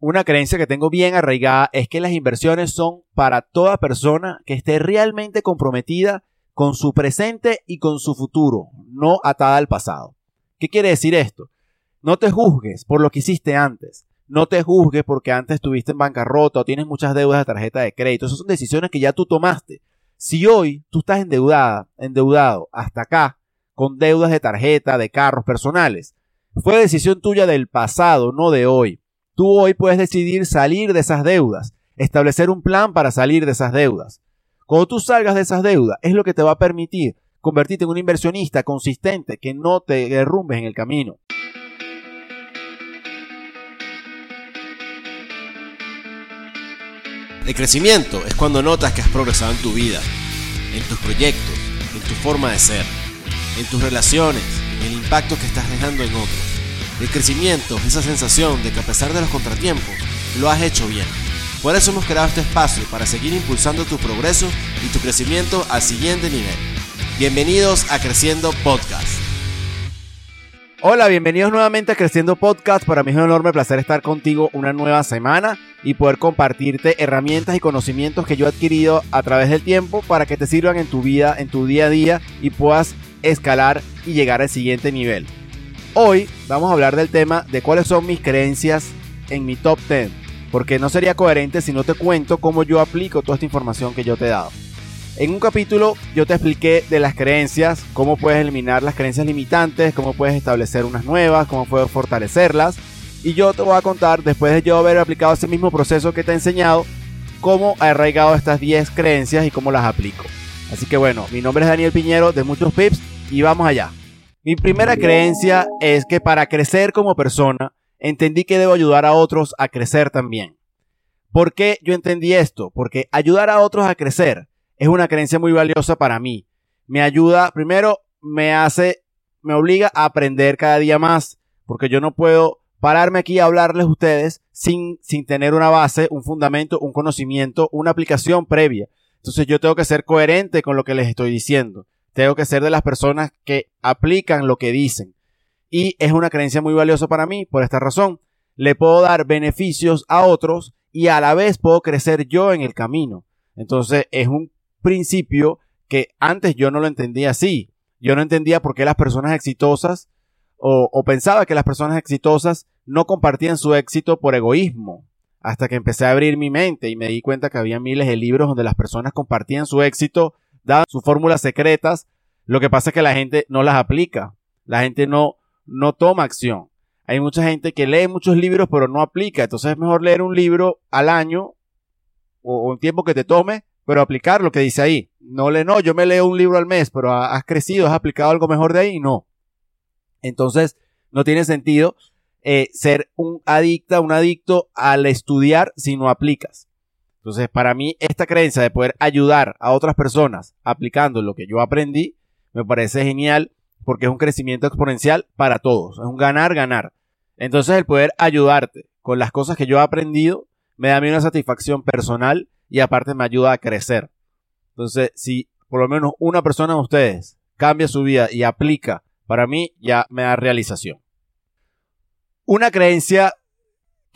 Una creencia que tengo bien arraigada es que las inversiones son para toda persona que esté realmente comprometida con su presente y con su futuro, no atada al pasado. ¿Qué quiere decir esto? No te juzgues por lo que hiciste antes. No te juzgues porque antes estuviste en bancarrota o tienes muchas deudas de tarjeta de crédito. Esas son decisiones que ya tú tomaste. Si hoy tú estás endeudada, endeudado hasta acá, con deudas de tarjeta, de carros personales, fue decisión tuya del pasado, no de hoy. Tú hoy puedes decidir salir de esas deudas, establecer un plan para salir de esas deudas. Cuando tú salgas de esas deudas, es lo que te va a permitir convertirte en un inversionista consistente que no te derrumbes en el camino. El crecimiento es cuando notas que has progresado en tu vida, en tus proyectos, en tu forma de ser, en tus relaciones, en el impacto que estás dejando en otros. El crecimiento es esa sensación de que a pesar de los contratiempos, lo has hecho bien. Por eso hemos creado este espacio para seguir impulsando tu progreso y tu crecimiento al siguiente nivel. Bienvenidos a Creciendo Podcast. Hola, bienvenidos nuevamente a Creciendo Podcast. Para mí es un enorme placer estar contigo una nueva semana y poder compartirte herramientas y conocimientos que yo he adquirido a través del tiempo para que te sirvan en tu vida, en tu día a día y puedas escalar y llegar al siguiente nivel. Hoy vamos a hablar del tema de cuáles son mis creencias en mi top 10, porque no sería coherente si no te cuento cómo yo aplico toda esta información que yo te he dado. En un capítulo yo te expliqué de las creencias, cómo puedes eliminar las creencias limitantes, cómo puedes establecer unas nuevas, cómo puedes fortalecerlas. Y yo te voy a contar, después de yo haber aplicado ese mismo proceso que te he enseñado, cómo he arraigado estas 10 creencias y cómo las aplico. Así que bueno, mi nombre es Daniel Piñero de Muchos Pips y vamos allá. Mi primera creencia es que para crecer como persona, entendí que debo ayudar a otros a crecer también. ¿Por qué yo entendí esto? Porque ayudar a otros a crecer es una creencia muy valiosa para mí. Me ayuda, primero, me hace, me obliga a aprender cada día más, porque yo no puedo pararme aquí a hablarles a ustedes sin, sin tener una base, un fundamento, un conocimiento, una aplicación previa. Entonces yo tengo que ser coherente con lo que les estoy diciendo. Tengo que ser de las personas que aplican lo que dicen. Y es una creencia muy valiosa para mí por esta razón. Le puedo dar beneficios a otros y a la vez puedo crecer yo en el camino. Entonces es un principio que antes yo no lo entendía así. Yo no entendía por qué las personas exitosas o, o, pensaba que las personas exitosas no compartían su éxito por egoísmo. Hasta que empecé a abrir mi mente y me di cuenta que había miles de libros donde las personas compartían su éxito, daban sus fórmulas secretas. Lo que pasa es que la gente no las aplica. La gente no, no toma acción. Hay mucha gente que lee muchos libros pero no aplica. Entonces es mejor leer un libro al año o un tiempo que te tome pero aplicar lo que dice ahí. No le, no, yo me leo un libro al mes, pero has crecido, has aplicado algo mejor de ahí, no. Entonces, no tiene sentido eh, ser un adicta, un adicto al estudiar si no aplicas. Entonces, para mí, esta creencia de poder ayudar a otras personas aplicando lo que yo aprendí, me parece genial porque es un crecimiento exponencial para todos. Es un ganar, ganar. Entonces, el poder ayudarte con las cosas que yo he aprendido, me da a mí una satisfacción personal y aparte me ayuda a crecer. Entonces, si por lo menos una persona de ustedes cambia su vida y aplica, para mí ya me da realización. Una creencia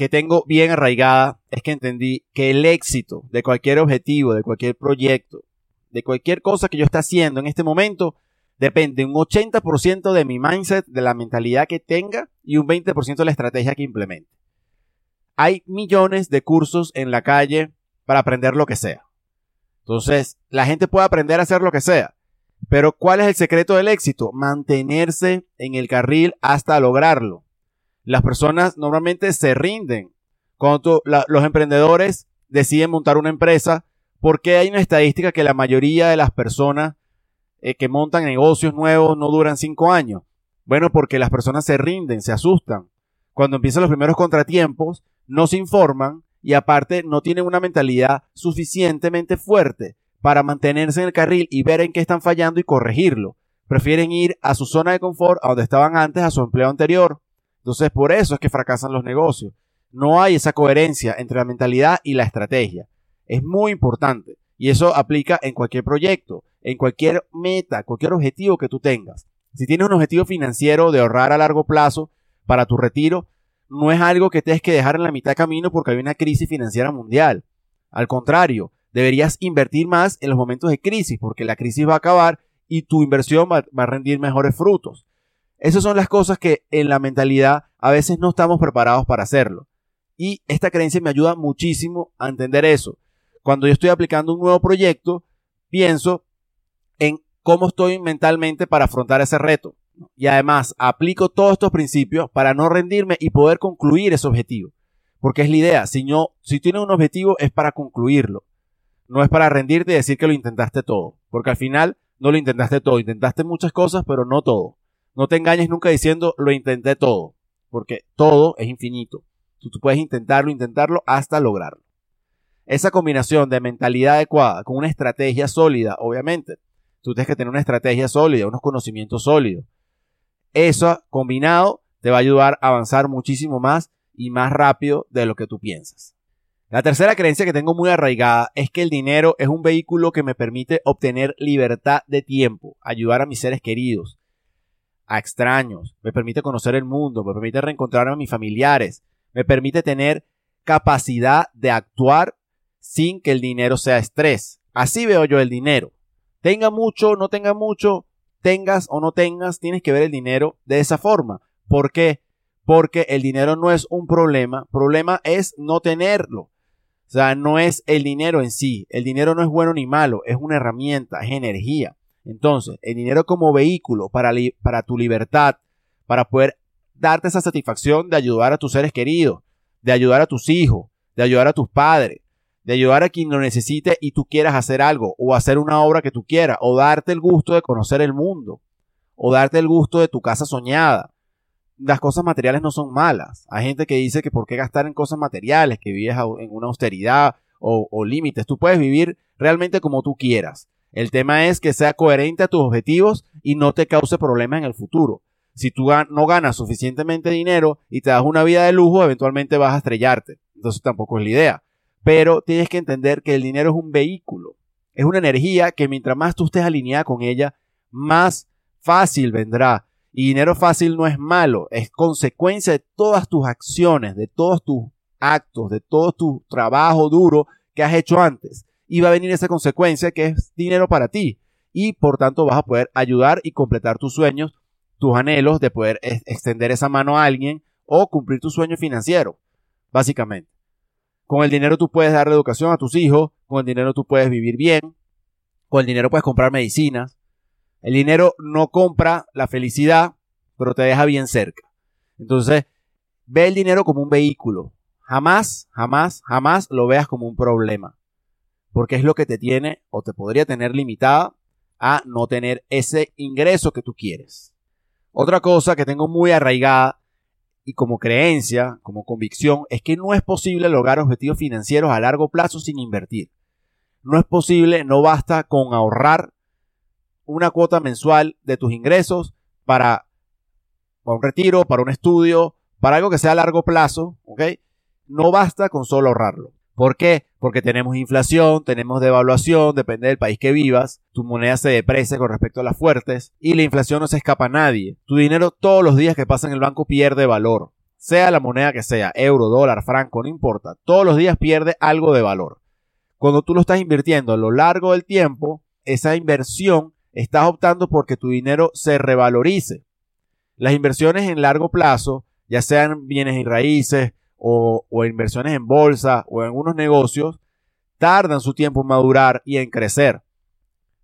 que tengo bien arraigada es que entendí que el éxito de cualquier objetivo, de cualquier proyecto, de cualquier cosa que yo esté haciendo en este momento, depende un 80% de mi mindset, de la mentalidad que tenga y un 20% de la estrategia que implemente. Hay millones de cursos en la calle para aprender lo que sea. Entonces, la gente puede aprender a hacer lo que sea. Pero ¿cuál es el secreto del éxito? Mantenerse en el carril hasta lograrlo. Las personas normalmente se rinden. Cuando los emprendedores deciden montar una empresa, ¿por qué hay una estadística que la mayoría de las personas eh, que montan negocios nuevos no duran cinco años? Bueno, porque las personas se rinden, se asustan. Cuando empiezan los primeros contratiempos, no se informan y aparte no tienen una mentalidad suficientemente fuerte para mantenerse en el carril y ver en qué están fallando y corregirlo. Prefieren ir a su zona de confort, a donde estaban antes, a su empleo anterior. Entonces, por eso es que fracasan los negocios. No hay esa coherencia entre la mentalidad y la estrategia. Es muy importante. Y eso aplica en cualquier proyecto, en cualquier meta, cualquier objetivo que tú tengas. Si tienes un objetivo financiero de ahorrar a largo plazo para tu retiro, no es algo que tienes que dejar en la mitad de camino porque hay una crisis financiera mundial. Al contrario, deberías invertir más en los momentos de crisis porque la crisis va a acabar y tu inversión va, a rendir mejores frutos. Esas son las cosas que en la mentalidad a veces no estamos preparados para hacerlo. Y esta creencia me ayuda muchísimo a entender eso. Cuando yo estoy aplicando un nuevo proyecto, pienso en cómo estoy mentalmente para afrontar ese reto. Y además aplico todos estos principios para no rendirme y poder concluir ese objetivo. Porque es la idea, si, no, si tienes un objetivo es para concluirlo. No es para rendirte y decir que lo intentaste todo. Porque al final no lo intentaste todo. Intentaste muchas cosas, pero no todo. No te engañes nunca diciendo lo intenté todo. Porque todo es infinito. Tú, puedes intentarlo, intentarlo hasta lograrlo. Esa combinación de mentalidad adecuada con una estrategia sólida, obviamente. Tú tienes que tener una estrategia sólida, unos conocimientos sólidos. Eso combinado te va a ayudar a avanzar muchísimo más y más rápido de lo que tú piensas. La tercera creencia que tengo muy arraigada es que el dinero es un vehículo que me permite obtener libertad de tiempo, ayudar a mis seres queridos, a extraños, me permite conocer el mundo, me permite reencontrar a mis familiares, me permite tener capacidad de actuar sin que el dinero sea estrés. Así veo yo el dinero. Tenga mucho, no tenga mucho, tengas o no tengas, tienes que ver el dinero de esa forma. ¿Por qué? Porque el dinero no es un problema, problema es no tenerlo. O sea, no es el dinero en sí. El dinero no es bueno ni malo, es una herramienta, es energía. Entonces, el dinero como vehículo para, tu libertad, para poder darte esa satisfacción de ayudar a tus seres queridos, de ayudar a tus hijos, de ayudar a tus padres, de ayudar a quien lo necesite y tú quieras hacer algo, o hacer una obra que tú quieras, o darte el gusto de conocer el mundo, o darte el gusto de tu casa soñada. Las cosas materiales no son malas. Hay gente que dice que por qué gastar en cosas materiales, que vives en una austeridad o límites. Tú puedes vivir realmente como tú quieras. El tema es que sea coherente a tus objetivos y no te cause problemas en el futuro. Si tú no ganas suficientemente dinero y te das una vida de lujo, eventualmente vas a estrellarte. Entonces tampoco es la idea. Pero tienes que entender que el dinero es un vehículo, es una energía que mientras más tú estés alineada con ella, más fácil vendrá. Y dinero fácil no es malo, es consecuencia de todas tus acciones, de todos tus actos, de todo tu trabajo duro que has hecho antes. Y va a venir esa consecuencia que es dinero para ti. Y por tanto vas a poder ayudar y completar tus sueños, tus anhelos de poder extender esa mano a alguien o cumplir tu sueño financiero, básicamente. Con el dinero tú puedes dar educación a tus hijos, con el dinero tú puedes vivir bien, con el dinero puedes comprar medicinas. El dinero no compra la felicidad, pero te deja bien cerca. Entonces, ve el dinero como un vehículo. Jamás, jamás, jamás lo veas como un problema. Porque es lo que te tiene o te podría tener limitada a no tener ese ingreso que tú quieres. Otra cosa que tengo muy arraigada y como creencia, como convicción, es que no es posible lograr objetivos financieros a largo plazo sin invertir. No es posible, no basta con ahorrar una cuota mensual de tus ingresos para, un retiro, para un estudio, para algo que sea a largo plazo, ¿ok? No basta con solo ahorrarlo. ¿Por qué? Porque tenemos inflación, tenemos devaluación, depende del país que vivas, tu moneda se deprecia con respecto a las fuertes y la inflación no se escapa a nadie. Tu dinero todos los días que pasa en el banco pierde valor. Sea la moneda que sea, euro, dólar, franco, no importa, todos los días pierde algo de valor. Cuando tú lo estás invirtiendo a lo largo del tiempo, esa inversión estás optando porque tu dinero se revalorice. Las inversiones en largo plazo, ya sean bienes y raíces, o, inversiones en bolsa o en algunos negocios tardan su tiempo en madurar y en crecer.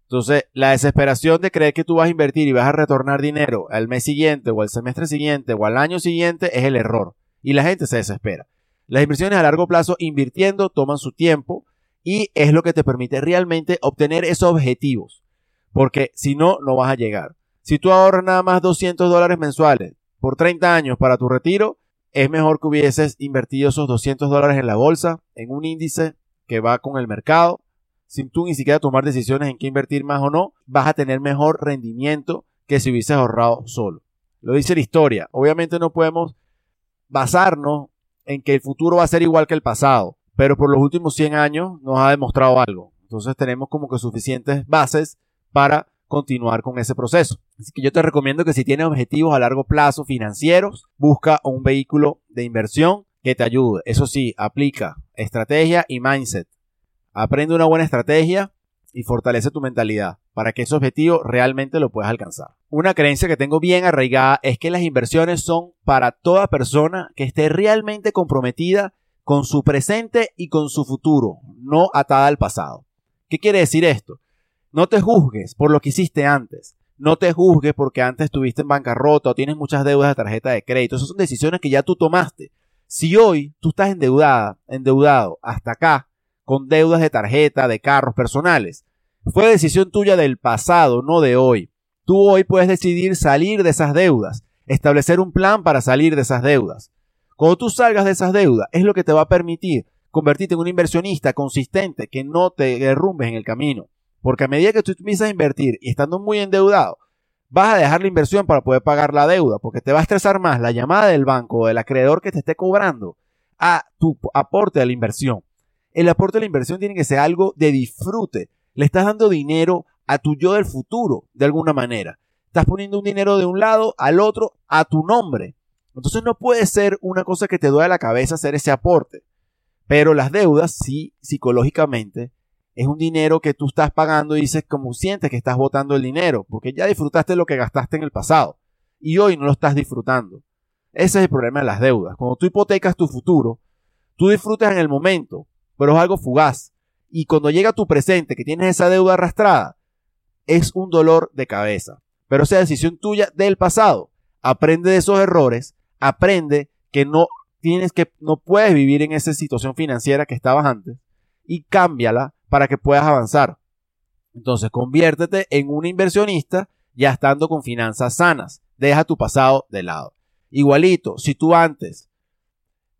Entonces, la desesperación de creer que tú vas a invertir y vas a retornar dinero al mes siguiente o al semestre siguiente o al año siguiente es el error. Y la gente se desespera. Las inversiones a largo plazo invirtiendo toman su tiempo y es lo que te permite realmente obtener esos objetivos. Porque si no, no vas a llegar. Si tú ahorras nada más 200 dólares mensuales por 30 años para tu retiro, es mejor que hubieses invertido esos 200 dólares en la bolsa, en un índice que va con el mercado, sin tú ni siquiera tomar decisiones en qué invertir más o no, vas a tener mejor rendimiento que si hubieses ahorrado solo. Lo dice la historia. Obviamente no podemos basarnos en que el futuro va a ser igual que el pasado, pero por los últimos 100 años nos ha demostrado algo. Entonces tenemos como que suficientes bases para continuar con ese proceso. Así que yo te recomiendo que si tienes objetivos a largo plazo financieros, busca un vehículo de inversión que te ayude. Eso sí, aplica estrategia y mindset. Aprende una buena estrategia y fortalece tu mentalidad para que ese objetivo realmente lo puedas alcanzar. Una creencia que tengo bien arraigada es que las inversiones son para toda persona que esté realmente comprometida con su presente y con su futuro, no atada al pasado. ¿Qué quiere decir esto? No te juzgues por lo que hiciste antes. No te juzgues porque antes estuviste en bancarrota o tienes muchas deudas de tarjeta de crédito. Esas son decisiones que ya tú tomaste. Si hoy tú estás endeudada, endeudado hasta acá, con deudas de tarjeta, de carros personales, fue decisión tuya del pasado, no de hoy. Tú hoy puedes decidir salir de esas deudas, establecer un plan para salir de esas deudas. Cuando tú salgas de esas deudas, es lo que te va a permitir convertirte en un inversionista consistente que no te derrumbes en el camino. Porque a medida que tú empiezas a invertir y estando muy endeudado, vas a dejar la inversión para poder pagar la deuda, porque te va a estresar más la llamada del banco o del acreedor que te esté cobrando a tu aporte de la inversión. El aporte de la inversión tiene que ser algo de disfrute. Le estás dando dinero a tu yo del futuro, de alguna manera. Estás poniendo un dinero de un lado al otro a tu nombre. Entonces no puede ser una cosa que te duele la cabeza hacer ese aporte. Pero las deudas, sí, psicológicamente, es un dinero que tú estás pagando y dices como sientes que estás botando el dinero, porque ya disfrutaste lo que gastaste en el pasado y hoy no lo estás disfrutando. Ese es el problema de las deudas. Cuando tú hipotecas tu futuro, tú disfrutas en el momento, pero es algo fugaz. Y cuando llega tu presente, que tienes esa deuda arrastrada, es un dolor de cabeza. Pero esa decisión tuya del pasado. Aprende de esos errores, aprende que no tienes que, no puedes vivir en esa situación financiera que estabas antes y cámbiala para que puedas avanzar. Entonces, conviértete en un inversionista ya estando con finanzas sanas. Deja tu pasado de lado. Igualito, si tú antes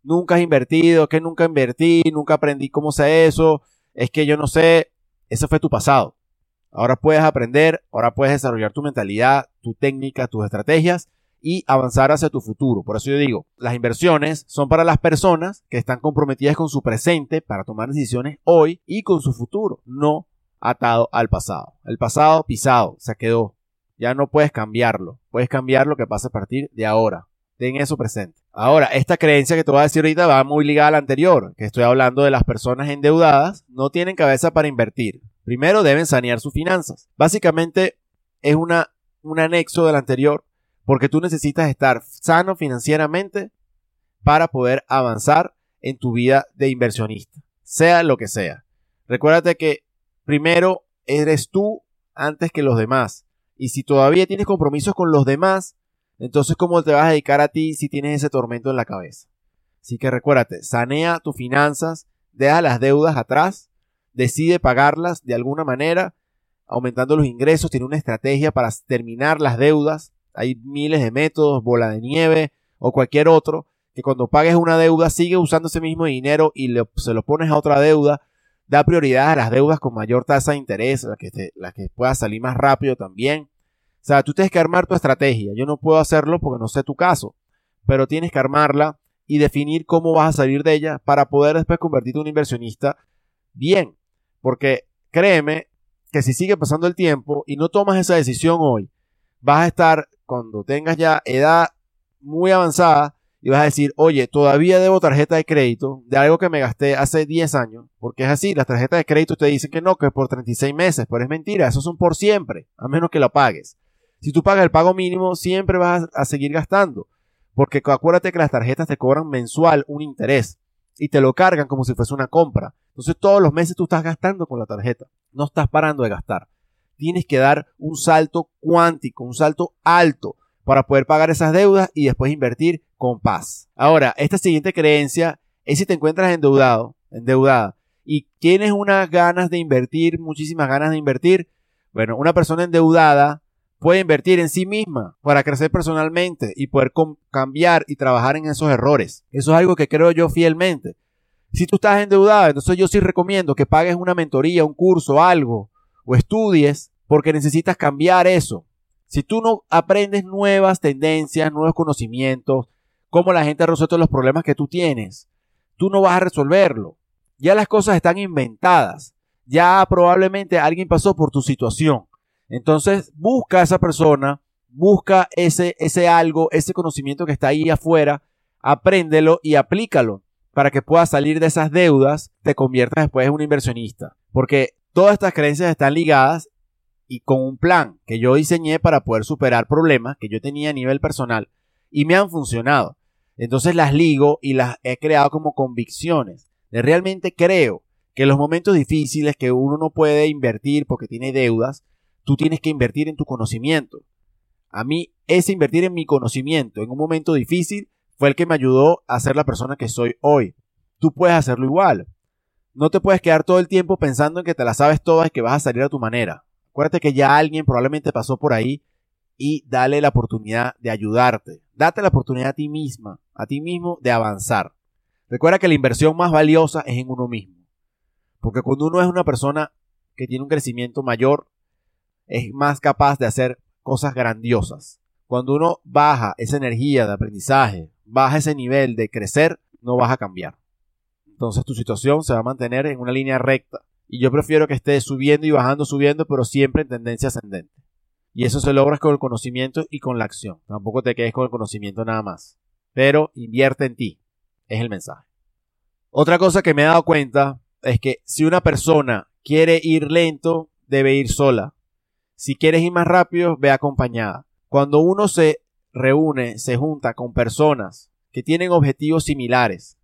nunca has invertido, que nunca invertí, nunca aprendí cómo se eso, es que yo no sé, ese fue tu pasado. Ahora puedes aprender, ahora puedes desarrollar tu mentalidad, tu técnica, tus estrategias y avanzar hacia tu futuro. Por eso yo digo, las inversiones son para las personas que están comprometidas con su presente para tomar decisiones hoy y con su futuro, no atado al pasado. El pasado pisado, se quedó. Ya no puedes cambiarlo. Puedes cambiar lo que pasa a partir de ahora. Ten eso presente. Ahora, esta creencia que te voy a decir ahorita va muy ligada a la anterior, que estoy hablando de las personas endeudadas, no tienen cabeza para invertir. Primero deben sanear sus finanzas. Básicamente es una, un anexo del anterior porque tú necesitas estar sano financieramente para poder avanzar en tu vida de inversionista, sea lo que sea. Recuérdate que primero eres tú antes que los demás. Y si todavía tienes compromisos con los demás, entonces ¿cómo te vas a dedicar a ti si tienes ese tormento en la cabeza? Así que recuérdate, sanea tus finanzas, deja las deudas atrás, decide pagarlas de alguna manera, aumentando los ingresos, tiene una estrategia para terminar las deudas, hay miles de métodos, bola de nieve o cualquier otro, que cuando pagues una deuda sigue usando ese mismo dinero y se lo pones a otra deuda. Da prioridad a las deudas con mayor tasa de interés, la que, te, la que pueda salir más rápido también. O sea, tú tienes que armar tu estrategia. Yo no puedo hacerlo porque no sé tu caso, pero tienes que armarla y definir cómo vas a salir de ella para poder después convertirte en un inversionista bien. Porque créeme que si sigue pasando el tiempo y no tomas esa decisión hoy, vas a estar cuando tengas ya edad muy avanzada y vas a decir, oye, todavía debo tarjeta de crédito de algo que me gasté hace 10 años, porque es así, las tarjetas de crédito te dicen que no, que es por 36 meses, pero es mentira, esos son por siempre, a menos que lo pagues. Si tú pagas el pago mínimo, siempre vas a seguir gastando, porque acuérdate que las tarjetas te cobran mensual un interés y te lo cargan como si fuese una compra. Entonces todos los meses tú estás gastando con la tarjeta, no estás parando de gastar tienes que dar un salto cuántico, un salto alto para poder pagar esas deudas y después invertir con paz. Ahora, esta siguiente creencia es si te encuentras endeudado, endeudada y tienes unas ganas de invertir, muchísimas ganas de invertir, bueno, una persona endeudada puede invertir en sí misma para crecer personalmente y poder cambiar y trabajar en esos errores. Eso es algo que creo yo fielmente. Si tú estás endeudado, entonces yo sí recomiendo que pagues una mentoría, un curso, algo, o estudies porque necesitas cambiar eso. Si tú no aprendes nuevas tendencias, nuevos conocimientos, cómo la gente ha resuelto los problemas que tú tienes, tú no vas a resolverlo. Ya las cosas están inventadas. Ya probablemente alguien pasó por tu situación. Entonces, busca a esa persona, busca ese, ese algo, ese conocimiento que está ahí afuera, apréndelo y aplícalo para que puedas salir de esas deudas, te conviertas después en un inversionista. Porque todas estas creencias están ligadas y con un plan que yo diseñé para poder superar problemas que yo tenía a nivel personal y me han funcionado. Entonces las ligo y las he creado como convicciones. De realmente creo que en los momentos difíciles que uno no puede invertir porque tiene deudas, tú tienes que invertir en tu conocimiento. A mí, ese invertir en mi conocimiento en un momento difícil fue el que me ayudó a ser la persona que soy hoy. Tú puedes hacerlo igual. No te puedes quedar todo el tiempo pensando en que te la sabes todas y que vas a salir a tu manera. Acuérdate que ya alguien probablemente pasó por ahí y dale la oportunidad de ayudarte. Date la oportunidad a ti misma, a ti mismo de avanzar. Recuerda que la inversión más valiosa es en uno mismo. Porque cuando uno es una persona que tiene un crecimiento mayor, es más capaz de hacer cosas grandiosas. Cuando uno baja esa energía de aprendizaje, baja ese nivel de crecer, no vas a cambiar. Entonces tu situación se va a mantener en una línea recta. Y yo prefiero que esté subiendo y bajando, subiendo, pero siempre en tendencia ascendente. Y eso se logra con el conocimiento y con la acción. Tampoco te quedes con el conocimiento nada más. Pero invierte en ti. Es el mensaje. Otra cosa que me he dado cuenta es que si una persona quiere ir lento, debe ir sola. Si quieres ir más rápido, ve acompañada. Cuando uno se reúne, se junta con personas que tienen objetivos similares,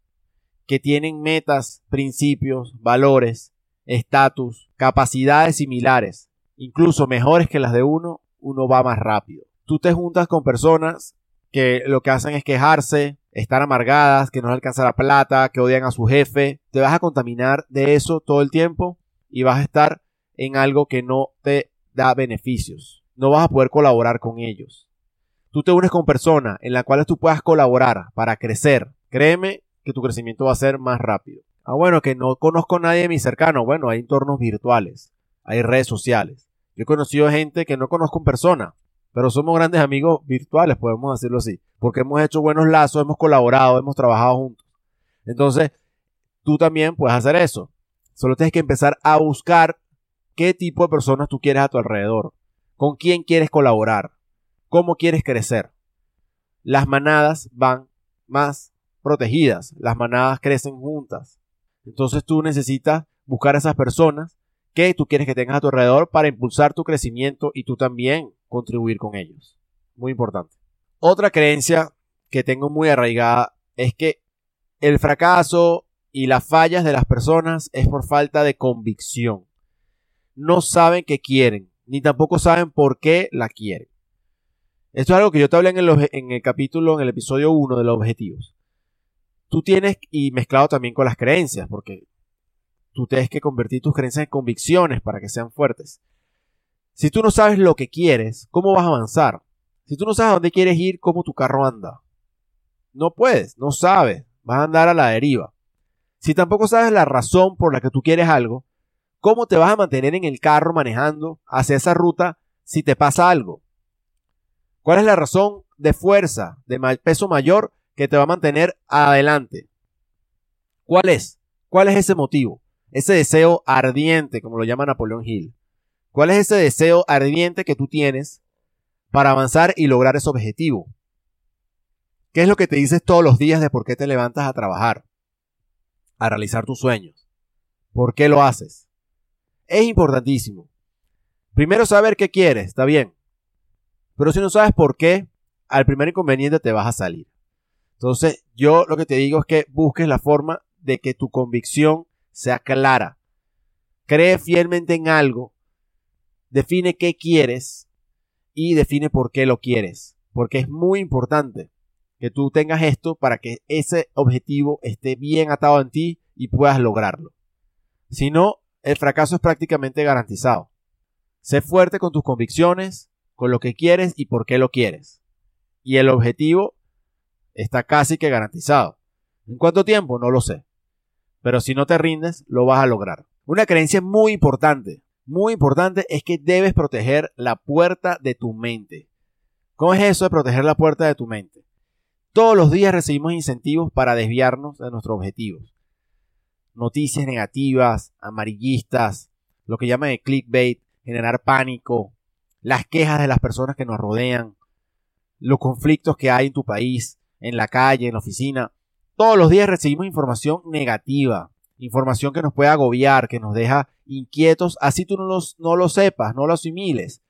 que tienen metas, principios, valores, estatus, capacidades similares, incluso mejores que las de uno, uno va más rápido. Tú te juntas con personas que lo que hacen es quejarse, estar amargadas, que no les alcanza la plata, que odian a su jefe. Te vas a contaminar de eso todo el tiempo y vas a estar en algo que no te da beneficios. No vas a poder colaborar con ellos. Tú te unes con personas en las cuales tú puedas colaborar para crecer. Créeme que tu crecimiento va a ser más rápido. Ah, bueno, que no conozco a nadie de mi cercano. Bueno, hay entornos virtuales, hay redes sociales. Yo he conocido gente que no conozco en persona, pero somos grandes amigos virtuales, podemos decirlo así, porque hemos hecho buenos lazos, hemos colaborado, hemos trabajado juntos. Entonces, tú también puedes hacer eso. Solo tienes que empezar a buscar qué tipo de personas tú quieres a tu alrededor, con quién quieres colaborar, cómo quieres crecer. Las manadas van más protegidas, las manadas crecen juntas. Entonces tú necesitas buscar a esas personas que tú quieres que tengas a tu alrededor para impulsar tu crecimiento y tú también contribuir con ellos. Muy importante. Otra creencia que tengo muy arraigada es que el fracaso y las fallas de las personas es por falta de convicción. No saben qué quieren, ni tampoco saben por qué la quieren. Esto es algo que yo te hablé en el, en el capítulo, en el episodio 1 de los objetivos. Tú tienes, y mezclado también con las creencias, porque tú tienes que convertir tus creencias en convicciones para que sean fuertes. Si tú no sabes lo que quieres, ¿cómo vas a avanzar? Si tú no sabes a dónde quieres ir, ¿cómo tu carro anda? No puedes, no sabes, vas a andar a la deriva. Si tampoco sabes la razón por la que tú quieres algo, ¿cómo te vas a mantener en el carro manejando hacia esa ruta si te pasa algo? ¿Cuál es la razón de fuerza, de peso mayor que te va a mantener adelante? ¿Cuál es? ¿Cuál es ese motivo? ese deseo ardiente, como lo llama Napoleón Hill. ¿Cuál es ese deseo ardiente que tú tienes para avanzar y lograr ese objetivo? ¿Qué es lo que te dices todos los días de por qué te levantas a trabajar? A realizar tus sueños. ¿Por qué lo haces? Es importantísimo. Primero saber qué quieres, está bien. Pero si no sabes por qué, al primer inconveniente te vas a salir. Entonces, yo lo que te digo es que busques la forma de que tu convicción sea clara. Cree fielmente en algo, define qué quieres y define por qué lo quieres. Porque es muy importante que tú tengas esto para que ese objetivo esté bien atado en ti y puedas lograrlo. Si no, el fracaso es prácticamente garantizado. Sé fuerte con tus convicciones, con lo que quieres y por qué lo quieres. Y el objetivo está casi que garantizado. ¿En cuánto tiempo? No lo sé pero si no te rindes, lo vas a lograr. Una creencia muy importante, muy importante es que debes proteger la puerta de tu mente. ¿Cómo es eso de proteger la puerta de tu mente? Todos los días recibimos incentivos para desviarnos de nuestros objetivos. Noticias negativas, amarillistas, lo que llaman el clickbait, generar pánico, las quejas de las personas que nos rodean, los conflictos que hay en tu país, en la calle, en la oficina. Todos los días recibimos información negativa, información que nos puede agobiar, que nos deja inquietos, así tú no, lo sepas, no lo asimiles.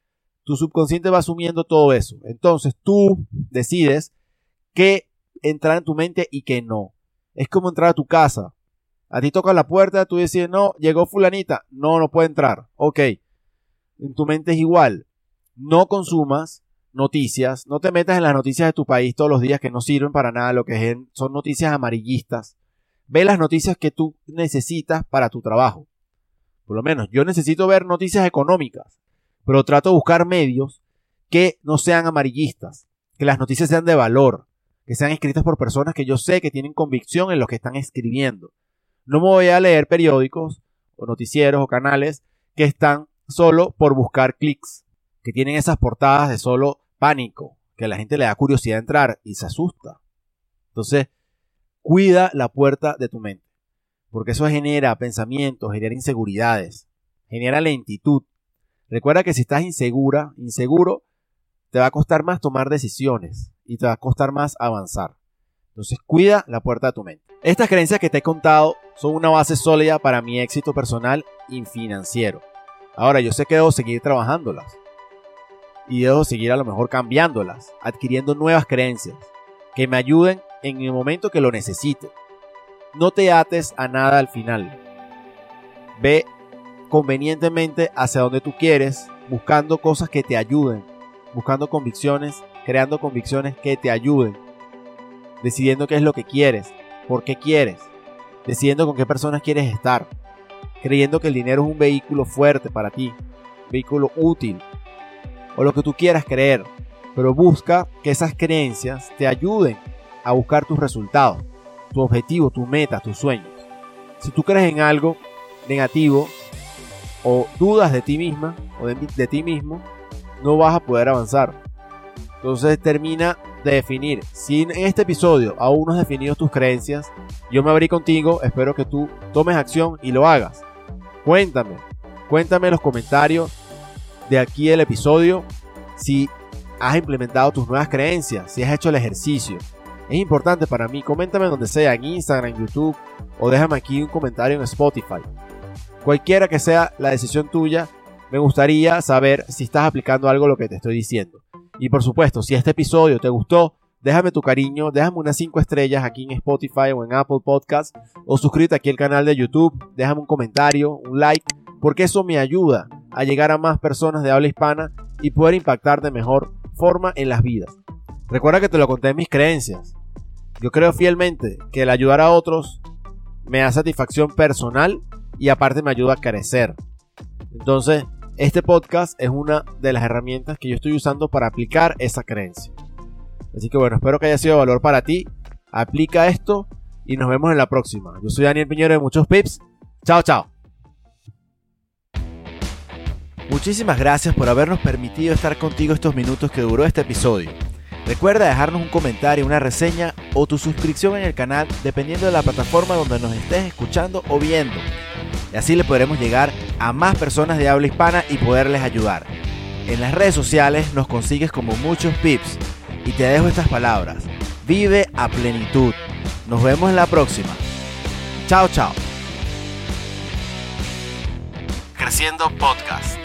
Tu subconsciente va asumiendo todo eso. Entonces tú decides qué entrar en tu mente y qué no. Es como entrar a tu casa. A ti toca la puerta, tú decides, no, llegó fulanita, no, no puede entrar. Ok. En tu mente es igual. No consumas noticias, no te metas en las noticias de tu país todos los días que no sirven para nada, lo que son noticias amarillistas. Ve las noticias que tú necesitas para tu trabajo. Por lo menos yo necesito ver noticias económicas, pero trato de buscar medios que no sean amarillistas, que las noticias sean de valor, que sean escritas por personas que yo sé que tienen convicción en lo que están escribiendo. No me voy a leer periódicos o noticieros o canales que están solo por buscar clics, que tienen esas portadas de solo pánico, que la gente le da curiosidad entrar y se asusta. Entonces, cuida la puerta de tu mente, porque eso genera pensamientos, genera inseguridades, genera lentitud. Recuerda que si estás insegura, inseguro, te va a costar más tomar decisiones y te va a costar más avanzar. Entonces, cuida la puerta de tu mente. Estas creencias que te he contado son una base sólida para mi éxito personal y financiero. Ahora, yo sé que debo seguir trabajándolas y debo seguir a lo mejor cambiándolas, adquiriendo nuevas creencias que me ayuden en el momento que lo necesite. No te ates a nada al final. Ve convenientemente hacia donde tú quieres, buscando cosas que te ayuden, buscando convicciones, creando convicciones que te ayuden, decidiendo qué es lo que quieres, por qué quieres, decidiendo con qué personas quieres estar, creyendo que el dinero es un vehículo fuerte para ti, vehículo útil, o lo que tú quieras creer, pero busca que esas creencias te ayuden a buscar tus resultados, tu objetivo, tu meta, tus sueños. Si tú crees en algo negativo o dudas de ti misma o de, de ti mismo, no vas a poder avanzar. Entonces termina de definir. Si en este episodio aún no has definido tus creencias, yo me abrí contigo, espero que tú tomes acción y lo hagas. Cuéntame, cuéntame en los comentarios de aquí el episodio si has implementado tus nuevas creencias, si has hecho el ejercicio. Es importante para mí, coméntame donde sea, en Instagram, en YouTube o déjame aquí un comentario en Spotify. Cualquiera que sea la decisión tuya, me gustaría saber si estás aplicando algo lo que te estoy diciendo. Y por supuesto, si este episodio te gustó, déjame tu cariño, déjame unas 5 estrellas aquí en Spotify o en Apple Podcast o suscríbete aquí al canal de YouTube, déjame un comentario, un like, porque eso me ayuda a llegar a más personas de habla hispana y poder impactar de mejor forma en las vidas. Recuerda que te lo conté en mis creencias. Yo creo fielmente que el ayudar a otros me da satisfacción personal y aparte me ayuda a crecer. Entonces, este podcast es una de las herramientas que yo estoy usando para aplicar esa creencia. Así que bueno, espero que haya sido de valor para ti. Aplica esto y nos vemos en la próxima. Yo soy Daniel Piñero de Muchos Pips. Chao, chao. Muchísimas gracias por habernos permitido estar contigo estos minutos que duró este episodio. Recuerda dejarnos un comentario, una reseña o tu suscripción en el canal dependiendo de la plataforma donde nos estés escuchando o viendo. Y así le podremos llegar a más personas de habla hispana y poderles ayudar. En las redes sociales nos consigues como muchos pips. Y te dejo estas palabras. Vive a plenitud. Nos vemos en la próxima. Chao, chao. Creciendo Podcast.